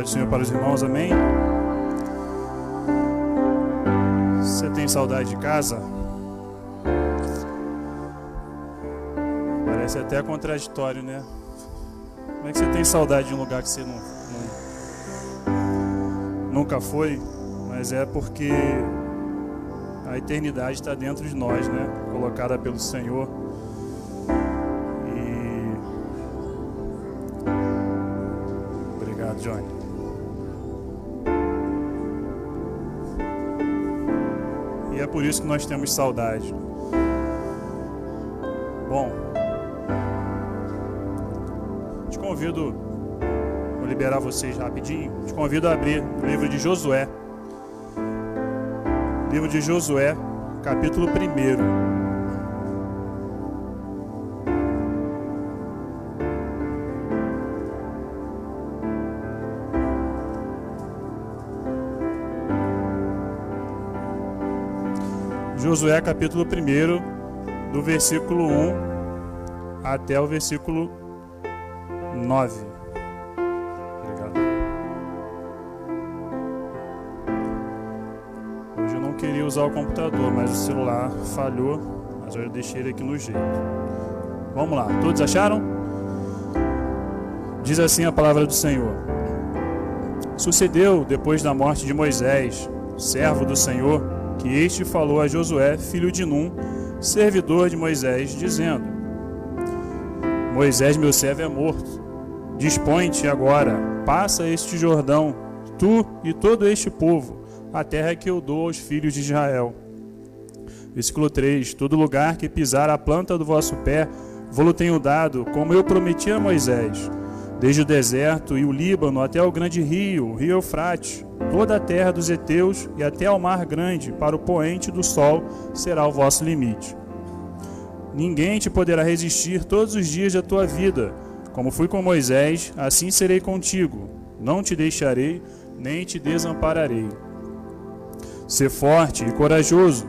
Pai do Senhor para os irmãos, amém? Você tem saudade de casa? Parece até contraditório, né? Como é que você tem saudade de um lugar que você não, não nunca foi? Mas é porque a eternidade está dentro de nós, né? Colocada pelo Senhor. Isso que nós temos saudade. Bom, te convido, vou liberar vocês rapidinho. Te convido a abrir o livro de Josué. Livro de Josué, capítulo 1. Josué capítulo 1, do versículo 1 até o versículo 9. Obrigado. Hoje eu não queria usar o computador, mas o celular falhou, mas eu deixei ele aqui no jeito. Vamos lá, todos acharam? Diz assim a palavra do Senhor. Sucedeu depois da morte de Moisés, servo do Senhor, que este falou a Josué, filho de Num, servidor de Moisés, dizendo: Moisés, meu servo, é morto. Dispõe-te agora, passa este Jordão, tu e todo este povo, a terra que eu dou aos filhos de Israel. Versículo 3: Todo lugar que pisar a planta do vosso pé, vou-lo tenho dado, como eu prometi a Moisés. Desde o deserto e o Líbano até o grande rio, o rio Eufrates, toda a terra dos heteus e até ao mar grande, para o poente do sol, será o vosso limite. Ninguém te poderá resistir todos os dias da tua vida. Como fui com Moisés, assim serei contigo. Não te deixarei, nem te desampararei. Ser forte e corajoso,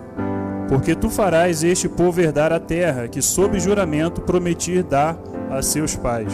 porque tu farás este povo herdar a terra que, sob juramento, prometi dar a seus pais.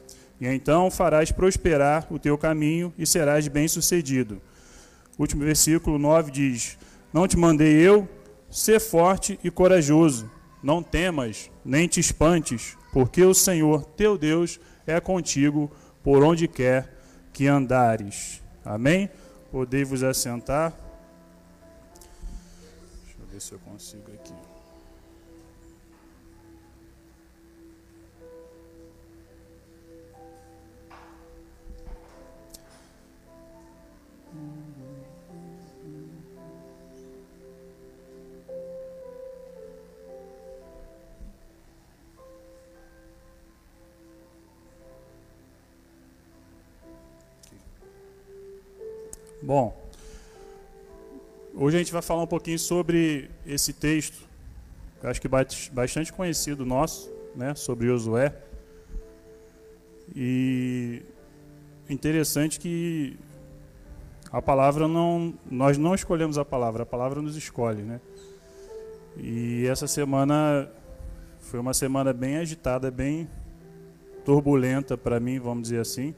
e então farás prosperar o teu caminho e serás bem-sucedido. Último versículo 9 diz: Não te mandei eu, ser forte e corajoso. Não temas, nem te espantes, porque o Senhor teu Deus é contigo por onde quer que andares. Amém? Podei vos assentar. Deixa eu ver se eu consigo Bom, hoje a gente vai falar um pouquinho sobre esse texto, eu acho que bastante conhecido nosso, né, sobre Josué. E interessante que a palavra não, nós não escolhemos a palavra, a palavra nos escolhe, né? E essa semana foi uma semana bem agitada, bem turbulenta para mim, vamos dizer assim.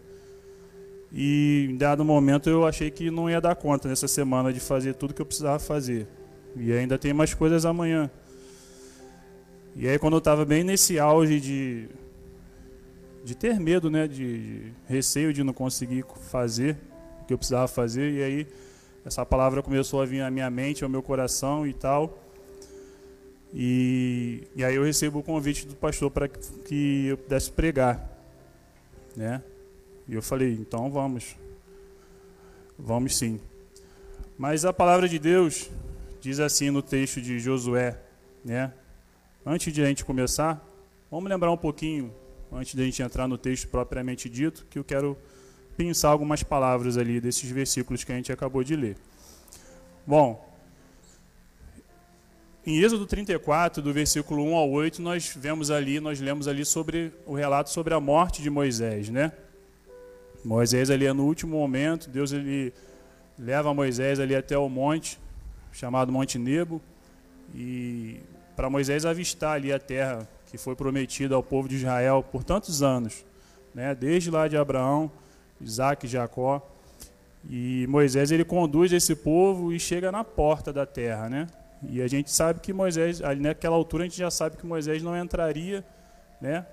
E em dado momento eu achei que não ia dar conta nessa semana de fazer tudo que eu precisava fazer. E ainda tem mais coisas amanhã. E aí quando eu estava bem nesse auge de, de ter medo, né, de, de receio de não conseguir fazer o que eu precisava fazer, e aí essa palavra começou a vir à minha mente, ao meu coração e tal. E, e aí eu recebo o convite do pastor para que eu pudesse pregar, né? E eu falei, então vamos. Vamos sim. Mas a palavra de Deus diz assim no texto de Josué, né? Antes de a gente começar, vamos lembrar um pouquinho, antes de a gente entrar no texto propriamente dito, que eu quero pensar algumas palavras ali desses versículos que a gente acabou de ler. Bom, em Êxodo 34, do versículo 1 ao 8, nós vemos ali, nós lemos ali sobre o relato sobre a morte de Moisés, né? Moisés ali é no último momento, Deus ele leva Moisés ali até o monte chamado Monte Nebo e para Moisés avistar ali a terra que foi prometida ao povo de Israel por tantos anos, né? Desde lá de Abraão, Isaac Jacó. E Moisés ele conduz esse povo e chega na porta da terra, né? E a gente sabe que Moisés, ali naquela altura a gente já sabe que Moisés não entraria, né?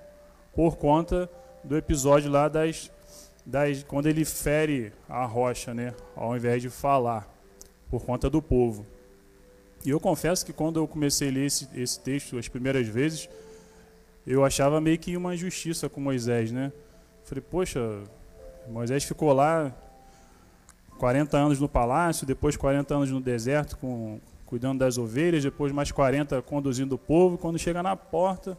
Por conta do episódio lá das quando ele fere a rocha, né, ao invés de falar, por conta do povo. E eu confesso que quando eu comecei a ler esse, esse texto as primeiras vezes, eu achava meio que uma injustiça com Moisés, né? Falei, poxa, Moisés ficou lá 40 anos no palácio, depois 40 anos no deserto com, cuidando das ovelhas, depois mais 40 conduzindo o povo, quando chega na porta,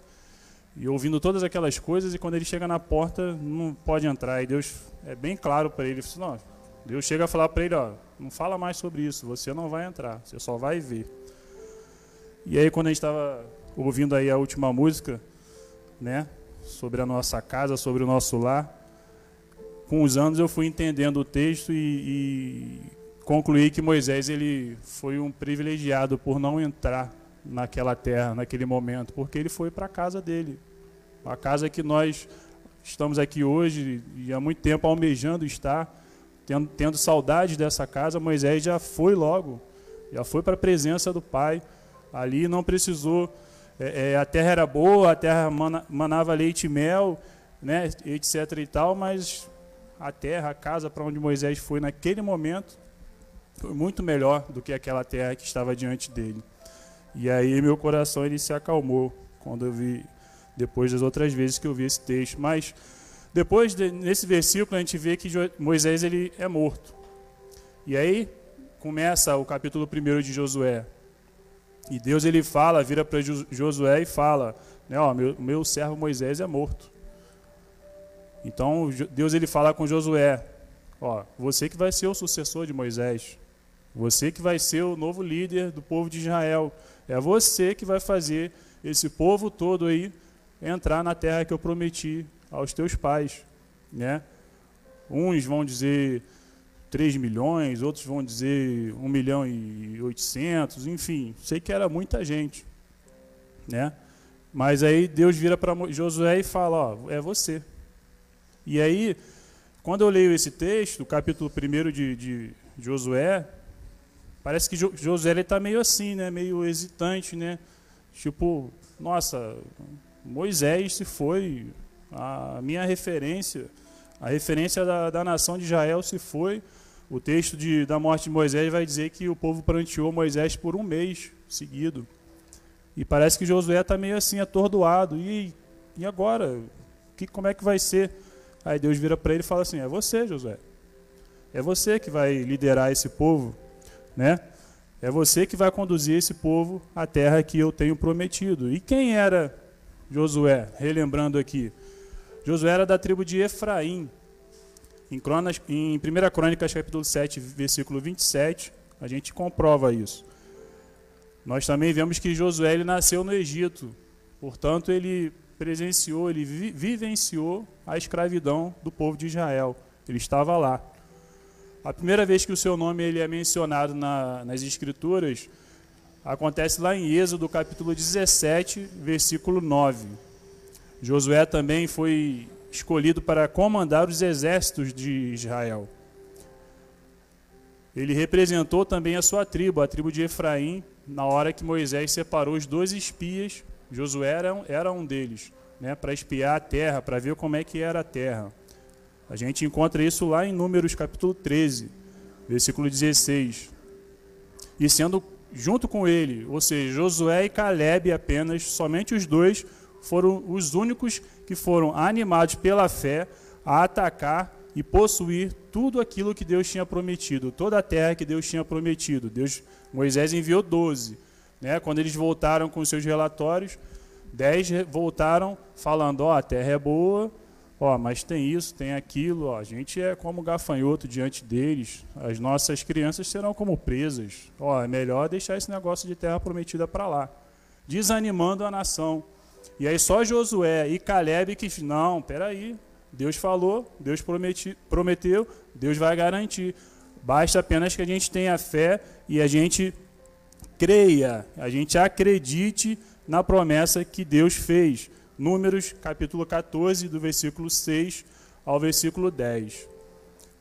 e ouvindo todas aquelas coisas, e quando ele chega na porta, não pode entrar. E Deus é bem claro para ele: não, Deus chega a falar para ele: ó, não fala mais sobre isso, você não vai entrar, você só vai ver. E aí, quando a gente estava ouvindo aí a última música, né, sobre a nossa casa, sobre o nosso lar, com os anos eu fui entendendo o texto e, e concluí que Moisés ele foi um privilegiado por não entrar naquela terra, naquele momento, porque ele foi para a casa dele. A casa que nós estamos aqui hoje e há muito tempo almejando estar, tendo, tendo saudades dessa casa, Moisés já foi logo, já foi para a presença do Pai. Ali não precisou, é, é, a terra era boa, a terra mana, manava leite e mel, né, etc. e tal, mas a terra, a casa para onde Moisés foi naquele momento, foi muito melhor do que aquela terra que estava diante dele. E aí meu coração ele se acalmou quando eu vi depois das outras vezes que eu vi esse texto. Mas depois de, nesse versículo a gente vê que Moisés ele é morto. E aí começa o capítulo 1 de Josué. E Deus ele fala, vira para Josué e fala, né, ó, meu, meu servo Moisés é morto. Então Deus ele fala com Josué, ó, você que vai ser o sucessor de Moisés. Você que vai ser o novo líder do povo de Israel. É você que vai fazer esse povo todo aí entrar na terra que eu prometi aos teus pais, né? Uns vão dizer 3 milhões, outros vão dizer 1 milhão e 800, enfim, sei que era muita gente, né? Mas aí Deus vira para Josué e fala, ó, é você. E aí, quando eu leio esse texto, o capítulo 1 de, de Josué, Parece que Josué está meio assim, né? meio hesitante, né? Tipo, nossa, Moisés se foi, a minha referência, a referência da, da nação de Israel se foi. O texto de, da morte de Moisés vai dizer que o povo pranteou Moisés por um mês seguido. E parece que Josué está meio assim, atordoado. E, e agora? Que, como é que vai ser? Aí Deus vira para ele e fala assim: É você, Josué. É você que vai liderar esse povo né? É você que vai conduzir esse povo à terra que eu tenho prometido. E quem era Josué? Relembrando aqui. Josué era da tribo de Efraim. Em, Cronas, em 1 Crônicas, capítulo 7, versículo 27, a gente comprova isso. Nós também vemos que Josué ele nasceu no Egito. Portanto, ele presenciou, ele vi, vivenciou a escravidão do povo de Israel. Ele estava lá. A primeira vez que o seu nome ele é mencionado na, nas Escrituras acontece lá em Êxodo, capítulo 17, versículo 9. Josué também foi escolhido para comandar os exércitos de Israel. Ele representou também a sua tribo, a tribo de Efraim, na hora que Moisés separou os dois espias. Josué era um, era um deles, né, para espiar a terra, para ver como é que era a terra. A gente encontra isso lá em Números capítulo 13, versículo 16. E sendo junto com ele, ou seja, Josué e Caleb apenas, somente os dois foram os únicos que foram animados pela fé a atacar e possuir tudo aquilo que Deus tinha prometido, toda a terra que Deus tinha prometido. Deus, Moisés enviou 12. Né? Quando eles voltaram com seus relatórios, 10 voltaram falando: Ó, oh, a terra é boa, Ó, mas tem isso, tem aquilo, ó, a gente é como gafanhoto diante deles, as nossas crianças serão como presas. Ó, é melhor deixar esse negócio de terra prometida para lá. Desanimando a nação. E aí só Josué e Caleb que, não, peraí, Deus falou, Deus prometi, prometeu, Deus vai garantir. Basta apenas que a gente tenha fé e a gente creia, a gente acredite na promessa que Deus fez. Números capítulo 14, do versículo 6 ao versículo 10.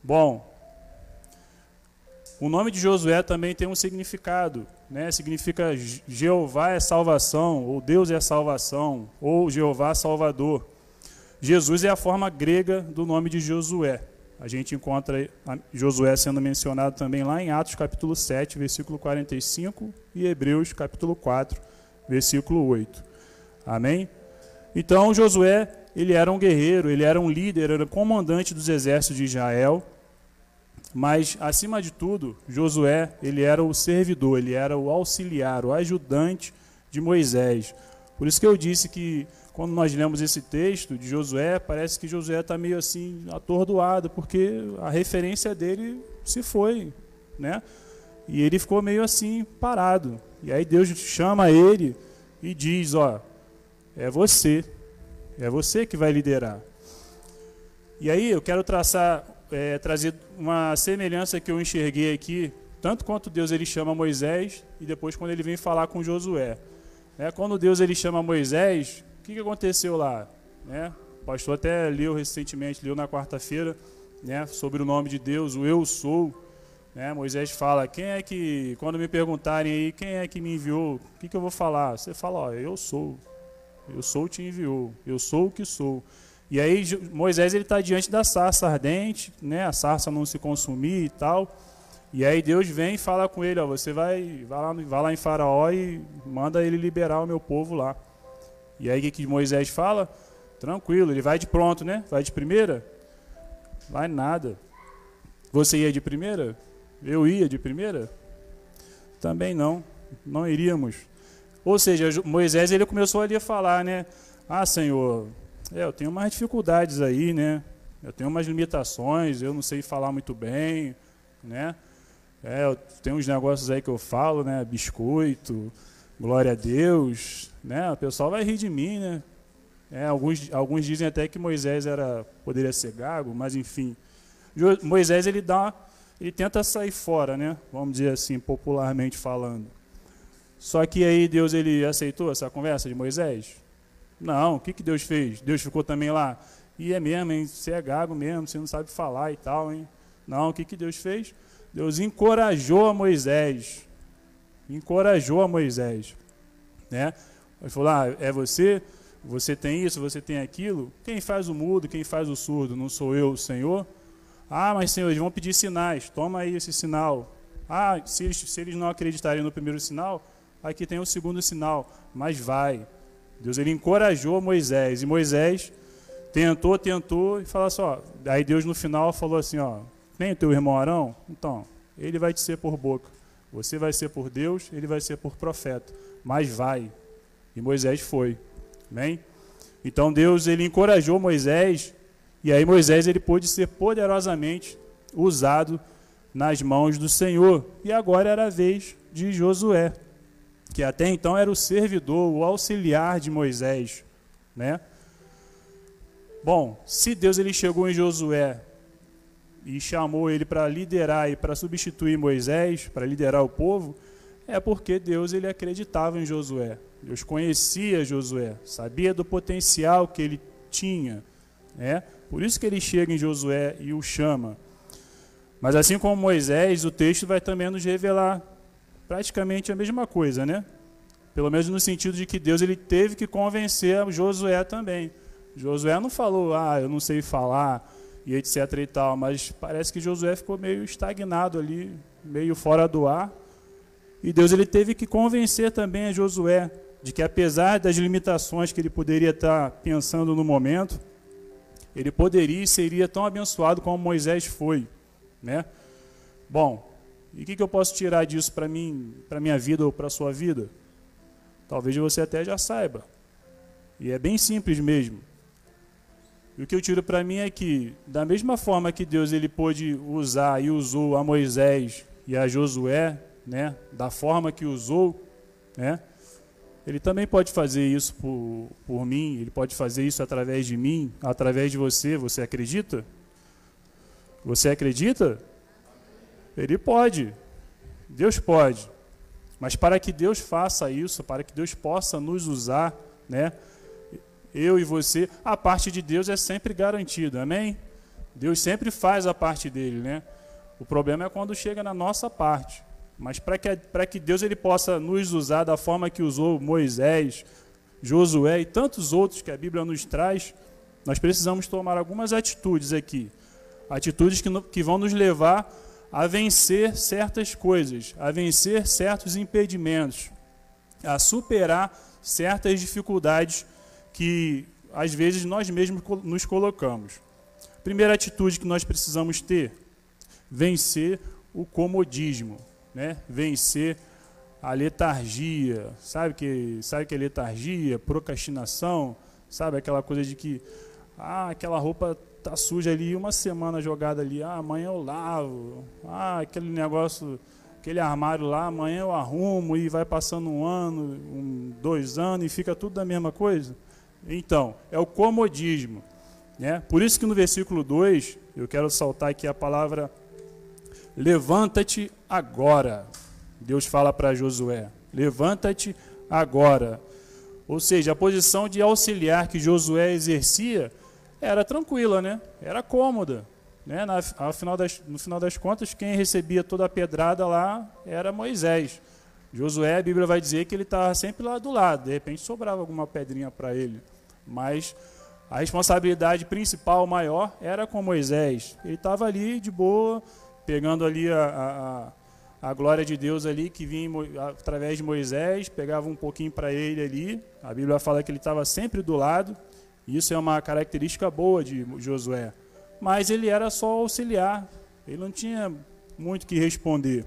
Bom, o nome de Josué também tem um significado, né? Significa Jeová é salvação, ou Deus é salvação, ou Jeová Salvador. Jesus é a forma grega do nome de Josué. A gente encontra Josué sendo mencionado também lá em Atos capítulo 7, versículo 45 e Hebreus capítulo 4, versículo 8. Amém? Então Josué, ele era um guerreiro, ele era um líder, era comandante dos exércitos de Israel. Mas acima de tudo, Josué, ele era o servidor, ele era o auxiliar, o ajudante de Moisés. Por isso que eu disse que quando nós lemos esse texto de Josué, parece que Josué está meio assim atordoado, porque a referência dele se foi, né? E ele ficou meio assim parado. E aí Deus chama ele e diz: Ó, é você, é você que vai liderar. E aí eu quero traçar, é, trazer uma semelhança que eu enxerguei aqui, tanto quanto Deus ele chama Moisés e depois quando ele vem falar com Josué. É, quando Deus ele chama Moisés, o que, que aconteceu lá? Né? O pastor até leu recentemente, leu na quarta-feira, né, sobre o nome de Deus, o Eu Sou. Né? Moisés fala, quem é que, quando me perguntarem aí, quem é que me enviou, o que, que eu vou falar? Você fala, ó, eu sou. Eu sou te enviou, eu sou o que sou. E aí Moisés ele está diante da sarça ardente, né? A sarça não se consumir e tal. E aí Deus vem e fala com ele, ó, você vai, vai lá, vai lá em Faraó e manda ele liberar o meu povo lá. E aí o que, que Moisés fala? Tranquilo, ele vai de pronto, né? Vai de primeira? Vai nada. Você ia de primeira? Eu ia de primeira? Também não. Não iríamos. Ou seja, Moisés ele começou ali a falar, né? Ah, Senhor, é, eu tenho umas dificuldades aí, né? Eu tenho umas limitações, eu não sei falar muito bem, né? É, eu tenho uns negócios aí que eu falo, né? Biscoito, glória a Deus, né? O pessoal vai rir de mim, né? É, alguns, alguns dizem até que Moisés era poderia ser gago, mas enfim, Moisés ele dá, ele tenta sair fora, né? Vamos dizer assim, popularmente falando. Só que aí Deus ele aceitou essa conversa de Moisés? Não. O que, que Deus fez? Deus ficou também lá. E é mesmo, hein? Você é gago mesmo, você não sabe falar e tal, hein? Não. O que, que Deus fez? Deus encorajou a Moisés encorajou a Moisés. Né? Ele falou: ah, é você, você tem isso, você tem aquilo. Quem faz o mudo, quem faz o surdo, não sou eu, o Senhor? Ah, mas Senhor, eles vão pedir sinais, toma aí esse sinal. Ah, se eles, se eles não acreditarem no primeiro sinal, aqui tem o segundo sinal, mas vai. Deus ele encorajou Moisés, e Moisés tentou, tentou, e falou só. Assim, aí Deus no final falou assim: ó, nem o teu irmão Arão? Então, ele vai te ser por boca. Você vai ser por Deus, ele vai ser por profeta. Mas vai. E Moisés foi. Amém? Então Deus ele encorajou Moisés e aí Moisés ele pôde ser poderosamente usado nas mãos do Senhor. E agora era a vez de Josué, que até então era o servidor, o auxiliar de Moisés, né? Bom, se Deus ele chegou em Josué e chamou ele para liderar e para substituir Moisés, para liderar o povo, é porque Deus ele acreditava em Josué. Deus conhecia Josué, sabia do potencial que ele tinha, né? Por isso que ele chega em Josué e o chama. Mas assim como Moisés, o texto vai também nos revelar praticamente a mesma coisa, né? Pelo menos no sentido de que Deus ele teve que convencer Josué também. Josué não falou, ah, eu não sei falar, e etc e tal, mas parece que Josué ficou meio estagnado ali, meio fora do ar. E Deus ele teve que convencer também a Josué de que apesar das limitações que ele poderia estar pensando no momento, ele poderia e seria tão abençoado como Moisés foi, né? Bom, e o que, que eu posso tirar disso para mim, para minha vida ou para a sua vida? Talvez você até já saiba. E é bem simples mesmo. E o que eu tiro para mim é que, da mesma forma que Deus ele pôde usar e usou a Moisés e a Josué, né, da forma que usou, né, ele também pode fazer isso por, por mim, ele pode fazer isso através de mim, através de você. Você acredita? Você acredita? Ele pode. Deus pode. Mas para que Deus faça isso, para que Deus possa nos usar, né? Eu e você, a parte de Deus é sempre garantida, amém? Deus sempre faz a parte dele, né? O problema é quando chega na nossa parte. Mas para que, que Deus ele possa nos usar da forma que usou Moisés, Josué e tantos outros que a Bíblia nos traz, nós precisamos tomar algumas atitudes aqui. Atitudes que, que vão nos levar a vencer certas coisas, a vencer certos impedimentos, a superar certas dificuldades que às vezes nós mesmos nos colocamos. Primeira atitude que nós precisamos ter: vencer o comodismo né, vencer a letargia. Sabe que sabe que é letargia, procrastinação, sabe aquela coisa de que ah, aquela roupa tá suja ali, uma semana jogada ali, ah, amanhã eu lavo. Ah, aquele negócio, aquele armário lá, amanhã eu arrumo e vai passando um ano, um, dois anos e fica tudo da mesma coisa. Então, é o comodismo. Né? Por isso que no versículo 2, eu quero saltar aqui a palavra Levanta-te agora. Deus fala para Josué: Levanta-te agora. Ou seja, a posição de auxiliar que Josué exercia era tranquila, né? Era cômoda. Né? Na, ao final das, no final das contas, quem recebia toda a pedrada lá era Moisés. Josué, a Bíblia vai dizer que ele estava sempre lá do lado. De repente sobrava alguma pedrinha para ele. Mas a responsabilidade principal, maior, era com Moisés. Ele estava ali de boa, pegando ali a, a, a, glória de Deus ali que vinha através de Moisés, pegava um pouquinho para ele ali. A Bíblia fala que ele estava sempre do lado. Isso é uma característica boa de Josué. Mas ele era só auxiliar. Ele não tinha muito que responder.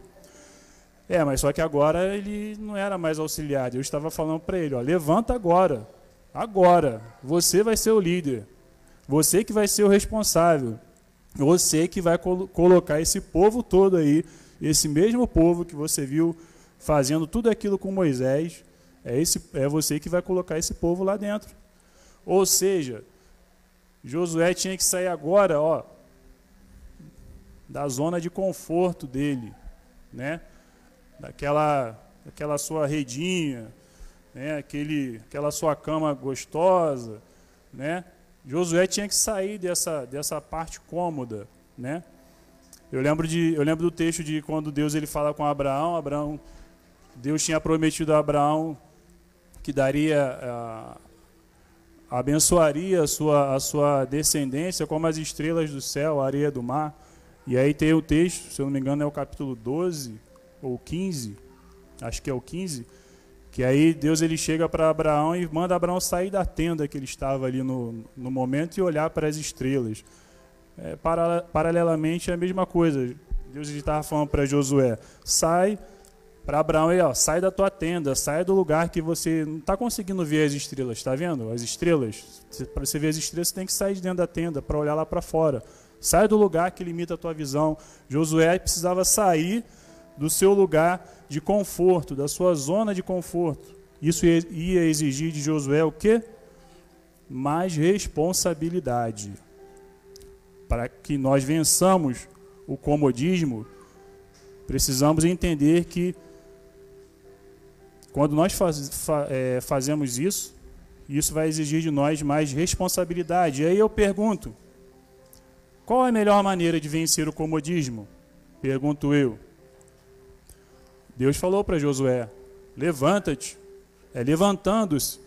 É, mas só que agora ele não era mais auxiliar. Eu estava falando para ele, ó, levanta agora. Agora, você vai ser o líder. Você que vai ser o responsável. Você que vai col colocar esse povo todo aí, esse mesmo povo que você viu fazendo tudo aquilo com Moisés, é, esse, é você que vai colocar esse povo lá dentro. Ou seja, Josué tinha que sair agora, ó, da zona de conforto dele, né? Daquela, daquela sua redinha, né? Aquele, aquela sua cama gostosa, né? Josué tinha que sair dessa, dessa parte cômoda, né? Eu lembro, de, eu lembro do texto de quando Deus ele fala com Abraão, Abraão Deus tinha prometido a Abraão que daria, abençoaria a sua, a sua descendência como as estrelas do céu, a areia do mar. E aí tem o texto, se eu não me engano é o capítulo 12 ou 15, acho que é o 15, que aí Deus ele chega para Abraão e manda Abraão sair da tenda que ele estava ali no, no momento e olhar para as estrelas. É, para, paralelamente é a mesma coisa. Deus estava falando para Josué: sai para Abraão aí, ó, sai da tua tenda, sai do lugar que você não está conseguindo ver as estrelas, está vendo? As estrelas. Para você ver as estrelas, você tem que sair de dentro da tenda para olhar lá para fora. Sai do lugar que limita a tua visão. Josué precisava sair do seu lugar de conforto, da sua zona de conforto. Isso ia exigir de Josué o quê? Mais responsabilidade. Para que nós vençamos o comodismo, precisamos entender que quando nós faz, fa, é, fazemos isso, isso vai exigir de nós mais responsabilidade. E aí eu pergunto: qual é a melhor maneira de vencer o comodismo? Pergunto eu. Deus falou para Josué: levanta-te. É levantando-se,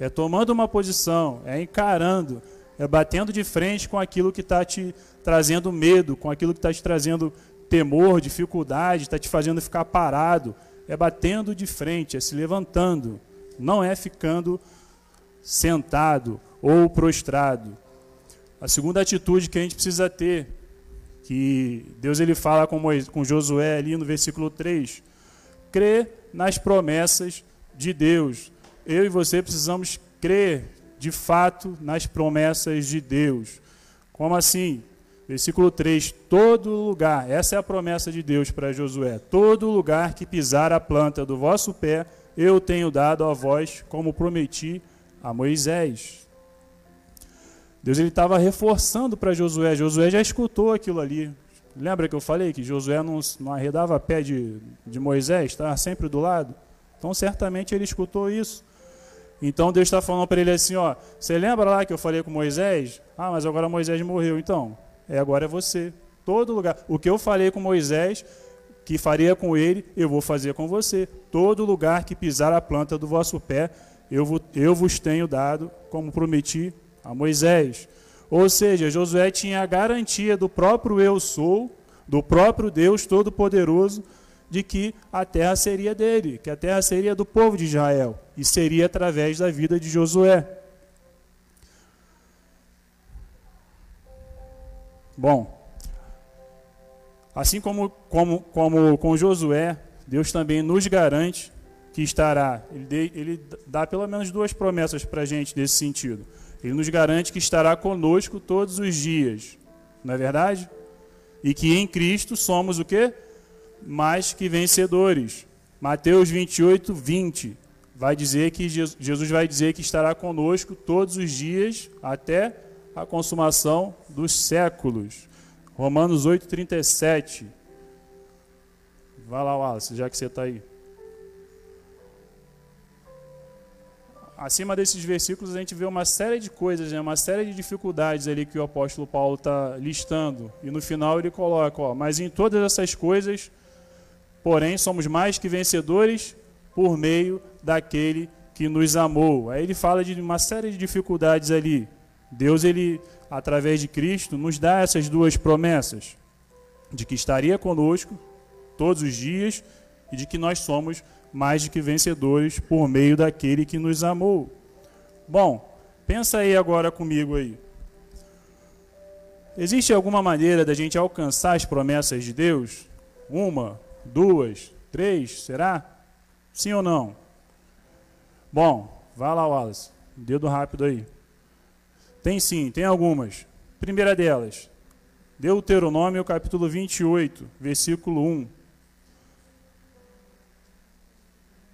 é tomando uma posição, é encarando, é batendo de frente com aquilo que está te trazendo medo, com aquilo que está te trazendo temor, dificuldade, está te fazendo ficar parado. É batendo de frente, é se levantando, não é ficando sentado ou prostrado. A segunda atitude que a gente precisa ter, que Deus ele fala com, Moisés, com Josué ali no versículo 3, crer nas promessas de Deus. Eu e você precisamos crer de fato nas promessas de Deus. Como assim? Versículo 3: Todo lugar, essa é a promessa de Deus para Josué: todo lugar que pisar a planta do vosso pé, eu tenho dado a vós, como prometi a Moisés. Deus ele estava reforçando para Josué. Josué já escutou aquilo ali. Lembra que eu falei que Josué não, não arredava pé de, de Moisés, estava sempre do lado? Então, certamente ele escutou isso. Então, Deus está falando para ele assim: ó, você lembra lá que eu falei com Moisés? Ah, mas agora Moisés morreu. Então, é agora é você. Todo lugar. O que eu falei com Moisés, que faria com ele, eu vou fazer com você. Todo lugar que pisar a planta do vosso pé, eu, eu vos tenho dado, como prometi a Moisés. Ou seja, Josué tinha a garantia do próprio eu sou, do próprio Deus Todo-Poderoso, de que a terra seria dele, que a terra seria do povo de Israel, e seria através da vida de Josué. Bom, assim como, como, como com Josué, Deus também nos garante que estará. Ele, ele dá pelo menos duas promessas para a gente nesse sentido. Ele nos garante que estará conosco todos os dias. Não é verdade? E que em Cristo somos o quê? Mais que vencedores. Mateus 28, 20 vai dizer que Jesus vai dizer que estará conosco todos os dias até a consumação dos séculos. Romanos 8, 37. Vai lá, Wallace, já que você está aí. acima desses versículos a gente vê uma série de coisas, né? uma série de dificuldades ali que o apóstolo Paulo está listando. E no final ele coloca, ó, mas em todas essas coisas, porém, somos mais que vencedores por meio daquele que nos amou. Aí ele fala de uma série de dificuldades ali. Deus, ele, através de Cristo, nos dá essas duas promessas: de que estaria conosco todos os dias e de que nós somos mais do que vencedores por meio daquele que nos amou. Bom, pensa aí agora comigo aí. Existe alguma maneira da gente alcançar as promessas de Deus? Uma, duas, três, será? Sim ou não? Bom, vá lá, Wallace. Dedo rápido aí. Tem sim, tem algumas. Primeira delas, Deuteronômio capítulo 28, versículo 1.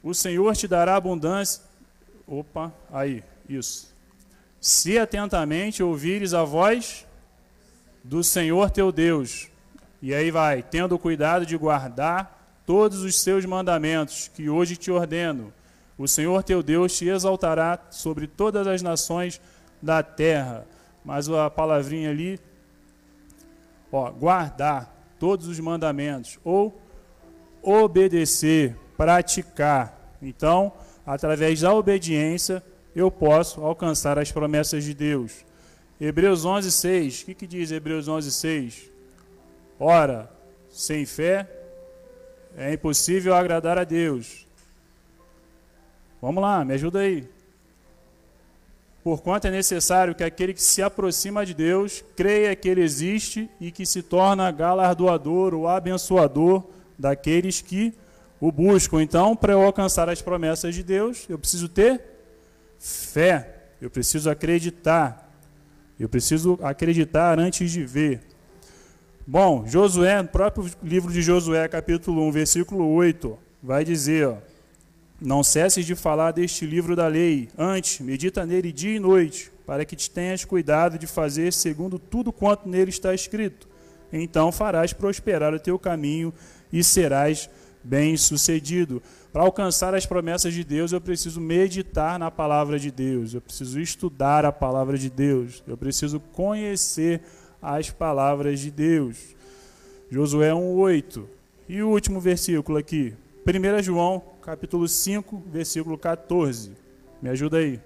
O Senhor te dará abundância. Opa, aí, isso. Se atentamente ouvires a voz do Senhor teu Deus. E aí vai, tendo cuidado de guardar todos os seus mandamentos que hoje te ordeno. O Senhor teu Deus te exaltará sobre todas as nações da terra. Mas a palavrinha ali, ó, guardar todos os mandamentos ou obedecer praticar. Então, através da obediência, eu posso alcançar as promessas de Deus. Hebreus 11, 6. O que, que diz Hebreus 11, 6? Ora, sem fé é impossível agradar a Deus. Vamos lá, me ajuda aí. Porquanto é necessário que aquele que se aproxima de Deus creia que Ele existe e que se torna galardoador ou abençoador daqueles que o busco. Então, para eu alcançar as promessas de Deus, eu preciso ter fé, eu preciso acreditar. Eu preciso acreditar antes de ver. Bom, Josué, no próprio livro de Josué, capítulo 1, versículo 8, vai dizer: ó, Não cesses de falar deste livro da lei, antes, medita nele dia e noite, para que te tenhas cuidado de fazer segundo tudo quanto nele está escrito. Então farás prosperar o teu caminho e serás bem-sucedido. Para alcançar as promessas de Deus, eu preciso meditar na palavra de Deus, eu preciso estudar a palavra de Deus, eu preciso conhecer as palavras de Deus. Josué 1:8. E o último versículo aqui, 1 João, capítulo 5, versículo 14. Me ajuda aí.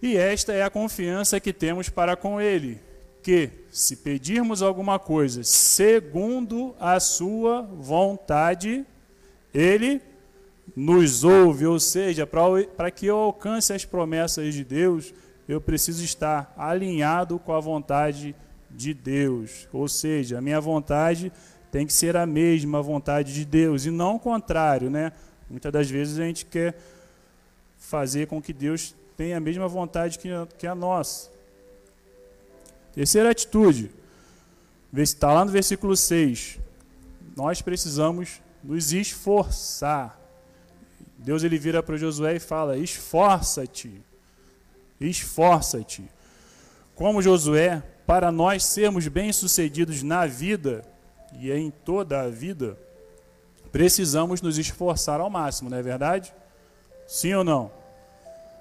E esta é a confiança que temos para com ele que, se pedirmos alguma coisa segundo a sua vontade, ele nos ouve, ou seja, para que eu alcance as promessas de Deus, eu preciso estar alinhado com a vontade de Deus. Ou seja, a minha vontade tem que ser a mesma vontade de Deus e não o contrário, né? Muitas das vezes a gente quer fazer com que Deus têm a mesma vontade que a, que a nossa. Terceira atitude, está lá no versículo 6. Nós precisamos nos esforçar. Deus ele vira para Josué e fala: esforça-te, esforça-te. Como Josué, para nós sermos bem-sucedidos na vida e em toda a vida, precisamos nos esforçar ao máximo, não é verdade? Sim ou não?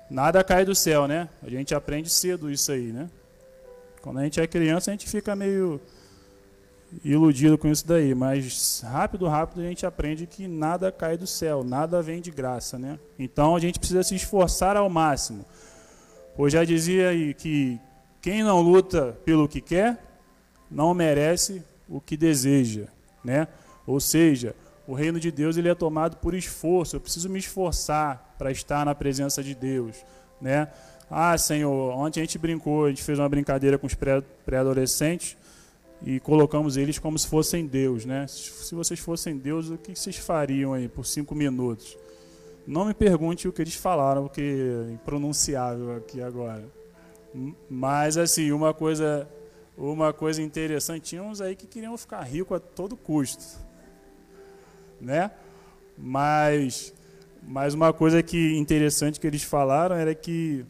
Nada cai do céu, né? A gente aprende cedo isso aí, né? Quando a gente é criança, a gente fica meio iludido com isso daí, mas rápido, rápido a gente aprende que nada cai do céu, nada vem de graça, né? Então a gente precisa se esforçar ao máximo. Pois já dizia aí que quem não luta pelo que quer, não merece o que deseja, né? Ou seja, o reino de Deus ele é tomado por esforço. Eu preciso me esforçar para estar na presença de Deus, né? Ah, Senhor, ontem a gente brincou, a gente fez uma brincadeira com os pré-adolescentes e colocamos eles como se fossem Deus, né? Se vocês fossem Deus, o que vocês fariam aí por cinco minutos? Não me pergunte o que eles falaram, porque é impronunciável aqui agora. Mas assim, uma coisa, uma coisa interessante, tinha uns aí que queriam ficar rico a todo custo né? Mas, mas uma coisa que interessante que eles falaram era que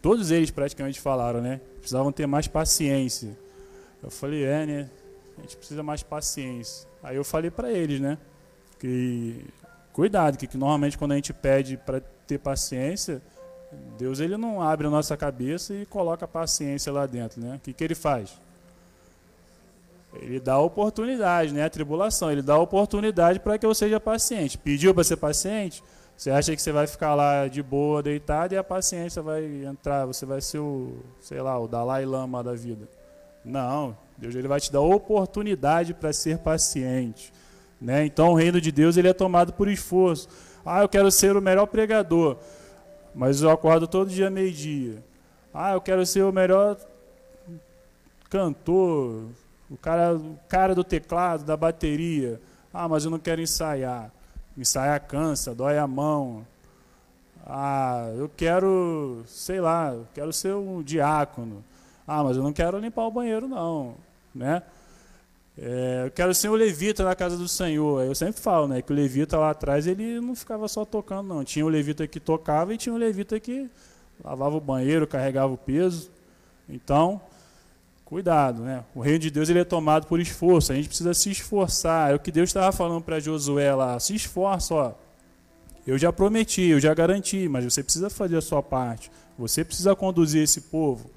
todos eles praticamente falaram, né? Precisavam ter mais paciência. Eu falei, é, né? A gente precisa mais paciência. Aí eu falei para eles, né? Que cuidado, que, que normalmente quando a gente pede para ter paciência, Deus ele não abre a nossa cabeça e coloca a paciência lá dentro, né? O que, que ele faz? Ele dá oportunidade, né? A tribulação, ele dá oportunidade para que eu seja paciente. Pediu para ser paciente? Você acha que você vai ficar lá de boa, deitado, e a paciência vai entrar, você vai ser o, sei lá, o Dalai Lama da vida. Não, Deus ele vai te dar oportunidade para ser paciente. Né? Então o reino de Deus ele é tomado por esforço. Ah, eu quero ser o melhor pregador, mas eu acordo todo dia meio-dia. Ah, eu quero ser o melhor cantor, o cara, o cara do teclado, da bateria. Ah, mas eu não quero ensaiar. Ensaiar cansa, dói a mão. Ah, eu quero, sei lá, eu quero ser um diácono. Ah, mas eu não quero limpar o banheiro, não. Né? É, eu quero ser um levita na casa do Senhor. Eu sempre falo, né, que o levita lá atrás ele não ficava só tocando, não. Tinha o levita que tocava e tinha o levita que lavava o banheiro, carregava o peso. Então, Cuidado, né? O reino de Deus ele é tomado por esforço. A gente precisa se esforçar. É o que Deus estava falando para Josué lá. Se esforça, ó. Eu já prometi, eu já garanti, mas você precisa fazer a sua parte. Você precisa conduzir esse povo.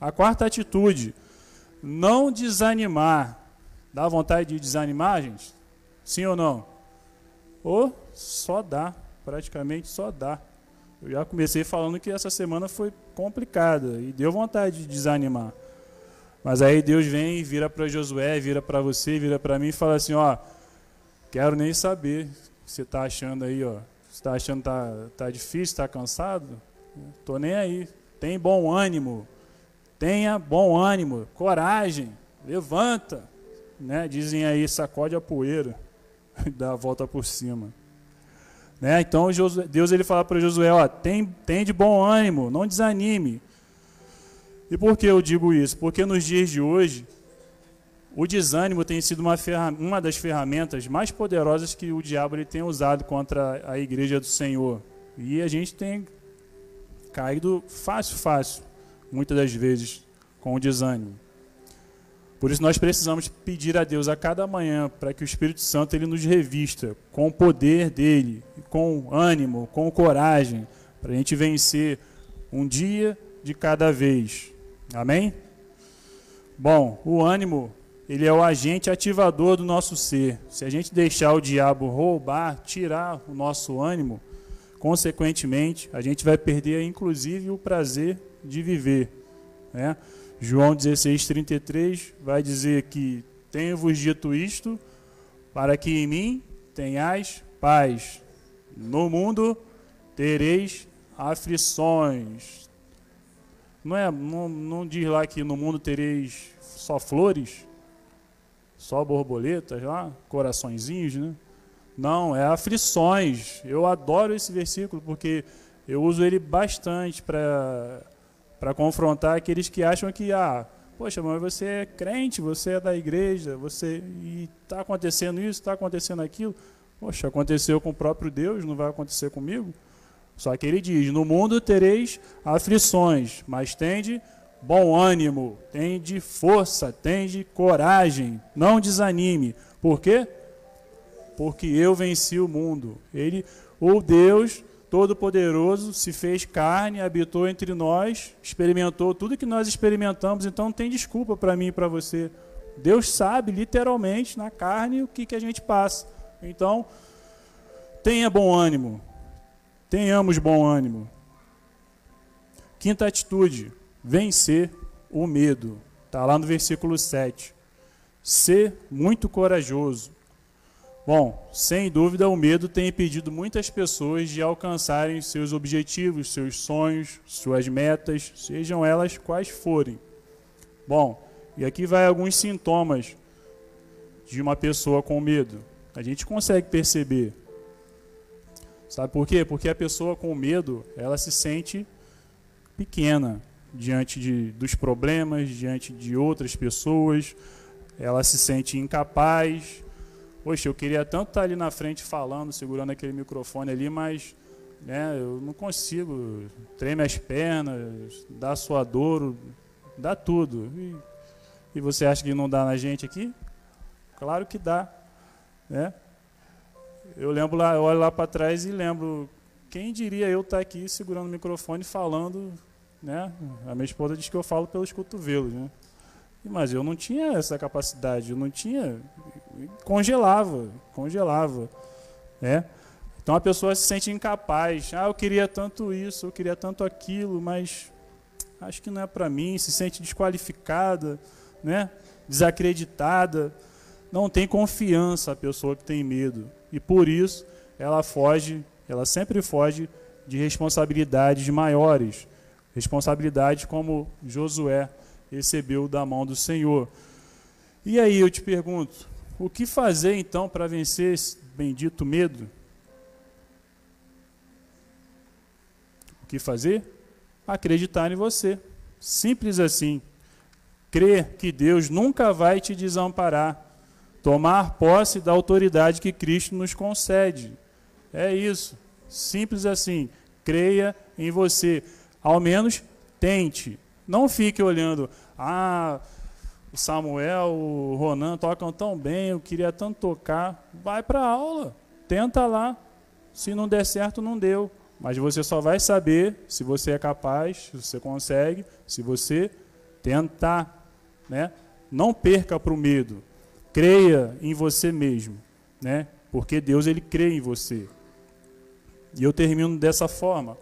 A quarta atitude, não desanimar. Dá vontade de desanimar, gente? Sim ou não? Ou só dá, praticamente só dá. Eu já comecei falando que essa semana foi complicada e deu vontade de desanimar. Mas aí Deus vem e vira para Josué, vira para você, vira para mim e fala assim, ó, quero nem saber o que você está achando aí, ó. Você está achando que tá, tá difícil, está cansado? Tô nem aí. Tem bom ânimo. Tenha bom ânimo, coragem, levanta. Né? Dizem aí, sacode a poeira e dá a volta por cima. Né? Então Deus ele fala para Josué, ó, tem, tem de bom ânimo, não desanime. E por que eu digo isso? Porque nos dias de hoje, o desânimo tem sido uma, uma das ferramentas mais poderosas que o diabo ele tem usado contra a igreja do Senhor. E a gente tem caído fácil, fácil, muitas das vezes, com o desânimo. Por isso nós precisamos pedir a Deus a cada manhã para que o Espírito Santo ele nos revista com o poder dele, com ânimo, com coragem, para a gente vencer um dia de cada vez. Amém? Bom, o ânimo, ele é o agente ativador do nosso ser. Se a gente deixar o diabo roubar, tirar o nosso ânimo, consequentemente, a gente vai perder inclusive o prazer de viver. Né? João 16, 33 vai dizer que tenho-vos dito isto para que em mim tenhais paz. No mundo tereis aflições. Não, é, não, não diz lá que no mundo tereis só flores, só borboletas lá, coraçõezinhos, né? Não, é aflições. Eu adoro esse versículo porque eu uso ele bastante para confrontar aqueles que acham que, ah, poxa, mas você é crente, você é da igreja, você e está acontecendo isso, está acontecendo aquilo. Poxa, aconteceu com o próprio Deus, não vai acontecer comigo? Só que ele diz: No mundo tereis aflições, mas tende bom ânimo, tende força, tende coragem, não desanime. Por quê? Porque eu venci o mundo. Ele, o Deus Todo-Poderoso, se fez carne, habitou entre nós, experimentou tudo que nós experimentamos, então não tem desculpa para mim e para você. Deus sabe, literalmente, na carne, o que, que a gente passa. Então, tenha bom ânimo. Tenhamos bom ânimo. Quinta atitude: vencer o medo. Está lá no versículo 7. Ser muito corajoso. Bom, sem dúvida, o medo tem impedido muitas pessoas de alcançarem seus objetivos, seus sonhos, suas metas, sejam elas quais forem. Bom, e aqui vai alguns sintomas de uma pessoa com medo. A gente consegue perceber. Sabe por quê? Porque a pessoa com medo, ela se sente pequena diante de, dos problemas, diante de outras pessoas, ela se sente incapaz. Poxa, eu queria tanto estar ali na frente falando, segurando aquele microfone ali, mas né, eu não consigo. Treme as pernas, dá suadouro, dá tudo. E, e você acha que não dá na gente aqui? Claro que dá. Né? Eu lembro lá, eu olho lá para trás e lembro, quem diria eu estar aqui segurando o microfone falando, né? A minha esposa diz que eu falo pelos cotovelos, né? Mas eu não tinha essa capacidade, eu não tinha, congelava, congelava, né? Então a pessoa se sente incapaz. Ah, eu queria tanto isso, eu queria tanto aquilo, mas acho que não é para mim. Se sente desqualificada, né? Desacreditada não tem confiança a pessoa que tem medo. E por isso ela foge, ela sempre foge de responsabilidades maiores, responsabilidades como Josué recebeu da mão do Senhor. E aí eu te pergunto, o que fazer então para vencer esse bendito medo? O que fazer? Acreditar em você. Simples assim. Crer que Deus nunca vai te desamparar tomar posse da autoridade que Cristo nos concede. É isso. Simples assim. Creia em você. Ao menos tente. Não fique olhando, ah, o Samuel, o Ronan tocam tão bem, eu queria tanto tocar. Vai para a aula. Tenta lá. Se não der certo, não deu. Mas você só vai saber se você é capaz, se você consegue, se você tentar. Né? Não perca para o medo creia em você mesmo, né? Porque Deus ele crê em você. E eu termino dessa forma,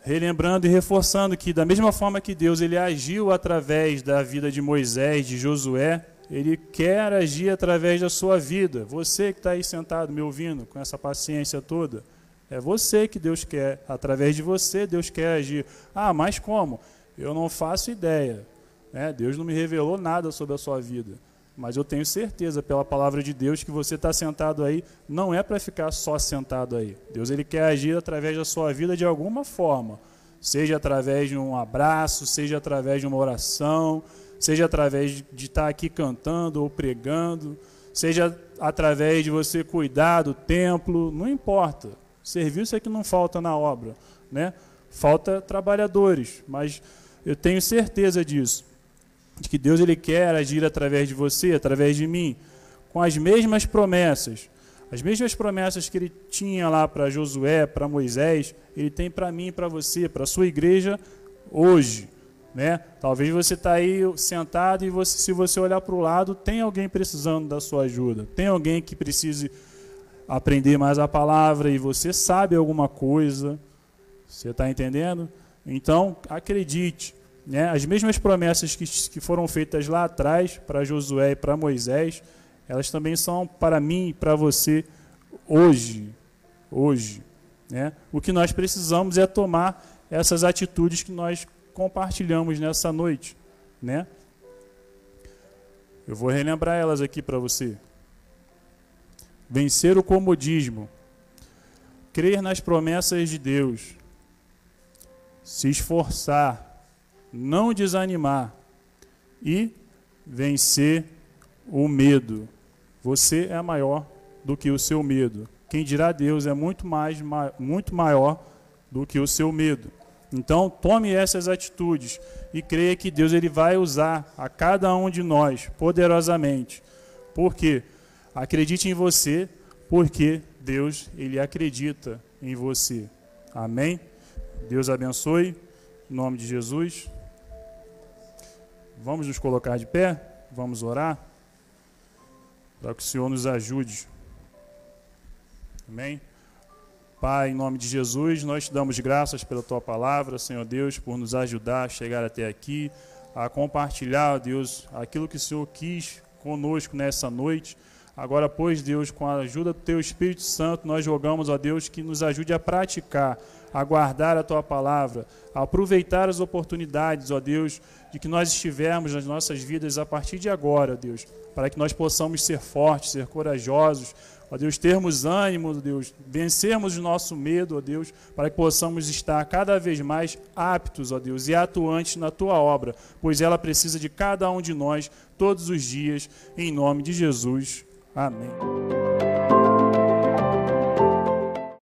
relembrando e reforçando que da mesma forma que Deus ele agiu através da vida de Moisés, de Josué, ele quer agir através da sua vida. Você que está aí sentado me ouvindo com essa paciência toda, é você que Deus quer, através de você Deus quer agir. Ah, mas como? Eu não faço ideia. Né? Deus não me revelou nada sobre a sua vida. Mas eu tenho certeza, pela palavra de Deus, que você está sentado aí, não é para ficar só sentado aí. Deus ele quer agir através da sua vida de alguma forma. Seja através de um abraço, seja através de uma oração, seja através de estar tá aqui cantando ou pregando, seja através de você cuidar do templo, não importa. Serviço é que não falta na obra, né? Falta trabalhadores, mas eu tenho certeza disso de que Deus ele quer agir através de você, através de mim, com as mesmas promessas. As mesmas promessas que ele tinha lá para Josué, para Moisés, ele tem para mim para você, para a sua igreja hoje. Né? Talvez você está aí sentado e você, se você olhar para o lado, tem alguém precisando da sua ajuda. Tem alguém que precise aprender mais a palavra e você sabe alguma coisa. Você está entendendo? Então, acredite. Né? As mesmas promessas que, que foram feitas lá atrás para Josué e para Moisés, elas também são para mim e para você hoje. Hoje. Né? O que nós precisamos é tomar essas atitudes que nós compartilhamos nessa noite. Né? Eu vou relembrar elas aqui para você. Vencer o comodismo. crer nas promessas de Deus, se esforçar, não desanimar e vencer o medo. Você é maior do que o seu medo. Quem dirá Deus é muito mais muito maior do que o seu medo. Então, tome essas atitudes e creia que Deus ele vai usar a cada um de nós poderosamente. Por quê? Acredite em você, porque Deus ele acredita em você. Amém? Deus abençoe. Em nome de Jesus. Vamos nos colocar de pé? Vamos orar? Para que o Senhor nos ajude. Amém? Pai, em nome de Jesus, nós te damos graças pela tua palavra, Senhor Deus, por nos ajudar a chegar até aqui, a compartilhar, Deus, aquilo que o Senhor quis conosco nessa noite. Agora, pois, Deus, com a ajuda do teu Espírito Santo, nós rogamos, ó Deus, que nos ajude a praticar, a guardar a tua palavra, a aproveitar as oportunidades, ó Deus, de que nós estivermos nas nossas vidas a partir de agora, Deus, para que nós possamos ser fortes, ser corajosos, Ó Deus, termos ânimo, ó Deus, vencermos o nosso medo, ó Deus, para que possamos estar cada vez mais aptos, ó Deus, e atuantes na tua obra, pois ela precisa de cada um de nós todos os dias, em nome de Jesus. Amém.